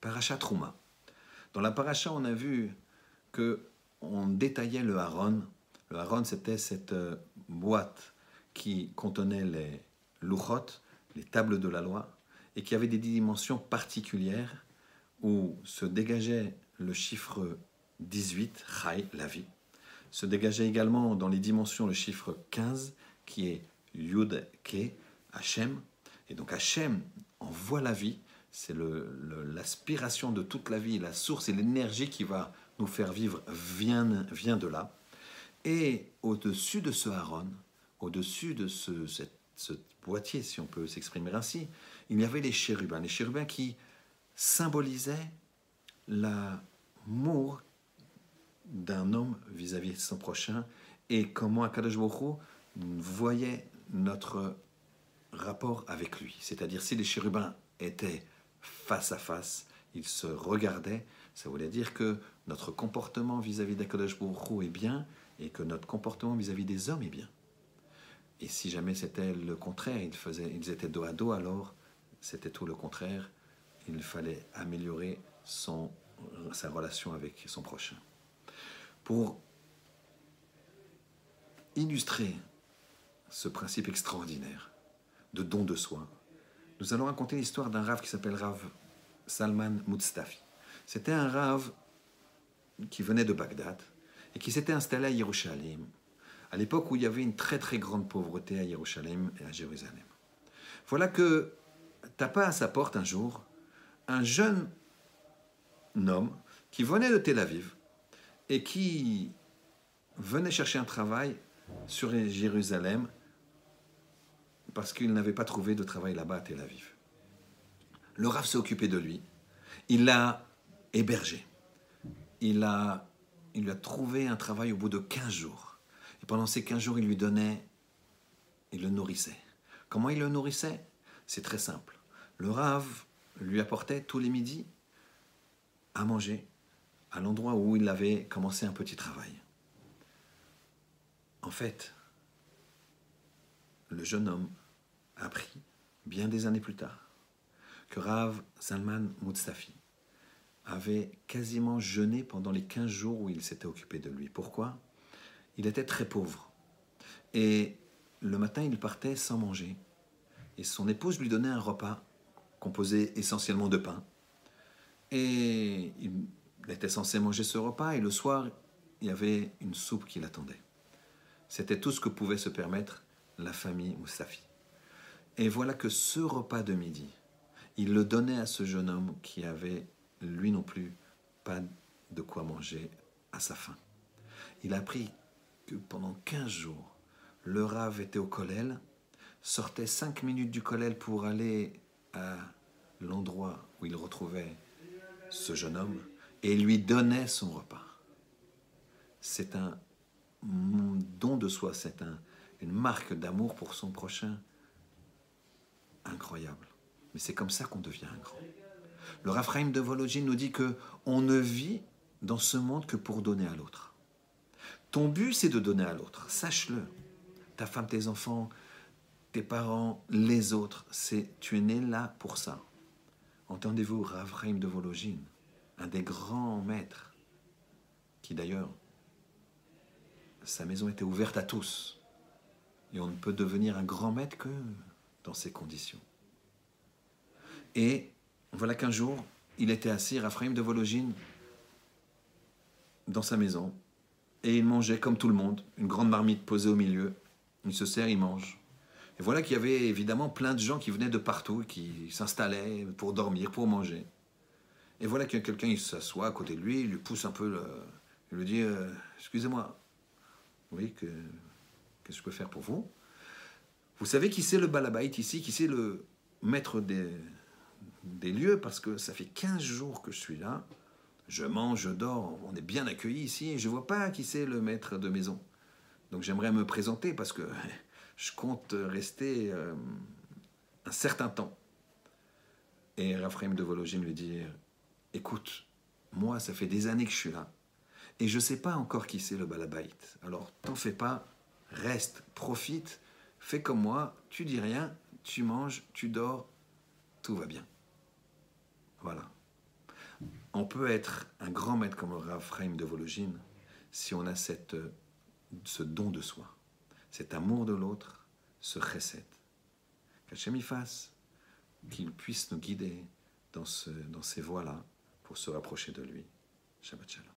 Paracha Trouma. Dans la paracha, on a vu que on détaillait le haron. Le haron, c'était cette euh, boîte qui contenait les luchot, les tables de la loi, et qui avait des dimensions particulières où se dégageait le chiffre 18, Chai, la vie. Se dégageait également dans les dimensions le chiffre 15, qui est Yud, Ke, Hachem. Et donc Hachem envoie la vie, c'est l'aspiration de toute la vie, la source et l'énergie qui va nous faire vivre vient, vient de là. Et au-dessus de ce haron, au-dessus de ce, ce boîtier, si on peut s'exprimer ainsi, il y avait les chérubins. Les chérubins qui symbolisaient l'amour d'un homme vis-à-vis de son prochain et comment Akadosh voyait notre rapport avec lui. C'est-à-dire si les chérubins étaient face à face, ils se regardaient, ça voulait dire que notre comportement vis-à-vis d'Akadosh Baruch est bien et que notre comportement vis-à-vis des hommes est bien. Et si jamais c'était le contraire, ils, faisaient, ils étaient dos à dos, alors c'était tout le contraire. Il fallait améliorer son, sa relation avec son prochain. Pour illustrer ce principe extraordinaire de don de soi, nous allons raconter l'histoire d'un rave qui s'appelle Rav Salman Mustafi. C'était un rave qui venait de Bagdad et qui s'était installé à Jérusalem, à l'époque où il y avait une très très grande pauvreté à Jérusalem et à Jérusalem. Voilà que tapa à sa porte un jour un jeune homme qui venait de Tel Aviv et qui venait chercher un travail sur Jérusalem parce qu'il n'avait pas trouvé de travail là-bas à Tel Aviv. Le Rav s'est occupé de lui, il l'a hébergé, il, il lui a trouvé un travail au bout de 15 jours. Et pendant ces 15 jours, il lui donnait, il le nourrissait. Comment il le nourrissait? C'est très simple. Le Rav lui apportait tous les midis à manger à l'endroit où il avait commencé un petit travail. En fait, le jeune homme appris, bien des années plus tard, que Rav Salman Mustafi avait quasiment jeûné pendant les 15 jours où il s'était occupé de lui. Pourquoi? Il était très pauvre. Et le matin, il partait sans manger. Et son épouse lui donnait un repas composé essentiellement de pain. Et il était censé manger ce repas et le soir, il y avait une soupe qui l'attendait. C'était tout ce que pouvait se permettre la famille Moussafi. Et voilà que ce repas de midi, il le donnait à ce jeune homme qui avait, lui non plus, pas de quoi manger à sa faim. Il a appris que pendant 15 jours, le rave était au collèle, sortait 5 minutes du collèle pour aller à l'endroit où il retrouvait ce jeune homme et lui donnait son repas. C'est un don de soi, c'est un, une marque d'amour pour son prochain incroyable. Mais c'est comme ça qu'on devient un grand. Le Raphaïm de Vologine nous dit que on ne vit dans ce monde que pour donner à l'autre. Ton but, c'est de donner à l'autre. Sache-le. Ta femme, tes enfants, tes parents, les autres, c'est tu es né là pour ça. Entendez-vous Rav de Vologine, un des grands maîtres, qui d'ailleurs, sa maison était ouverte à tous. Et on ne peut devenir un grand maître que ces conditions. Et voilà qu'un jour, il était assis, Raphaël de Vologine, dans sa maison, et il mangeait comme tout le monde, une grande marmite posée au milieu. Il se sert, il mange. Et voilà qu'il y avait évidemment plein de gens qui venaient de partout, qui s'installaient pour dormir, pour manger. Et voilà a quelqu'un, il s'assoit à côté de lui, il lui pousse un peu, le, il lui dit euh, Excusez-moi, oui, que, qu'est-ce que je peux faire pour vous? Vous savez qui c'est le balabait ici, qui c'est le maître des, des lieux, parce que ça fait 15 jours que je suis là, je mange, je dors, on est bien accueillis ici, et je ne vois pas qui c'est le maître de maison. Donc j'aimerais me présenter parce que je compte rester euh, un certain temps. Et Raphaël de Vologine lui dit Écoute, moi, ça fait des années que je suis là. Et je ne sais pas encore qui c'est le balabait. Alors, t'en fais pas, reste, profite, fais comme moi, tu dis rien, tu manges, tu dors, tout va bien. Voilà. On peut être un grand maître comme le Rav Chaim de Vologine si on a cette, ce don de soi, cet amour de l'autre, ce chesed. Qu'Hachem y fasse, qu'il puisse nous guider dans, ce, dans ces voies-là pour se rapprocher de lui. Shabbat Shalom.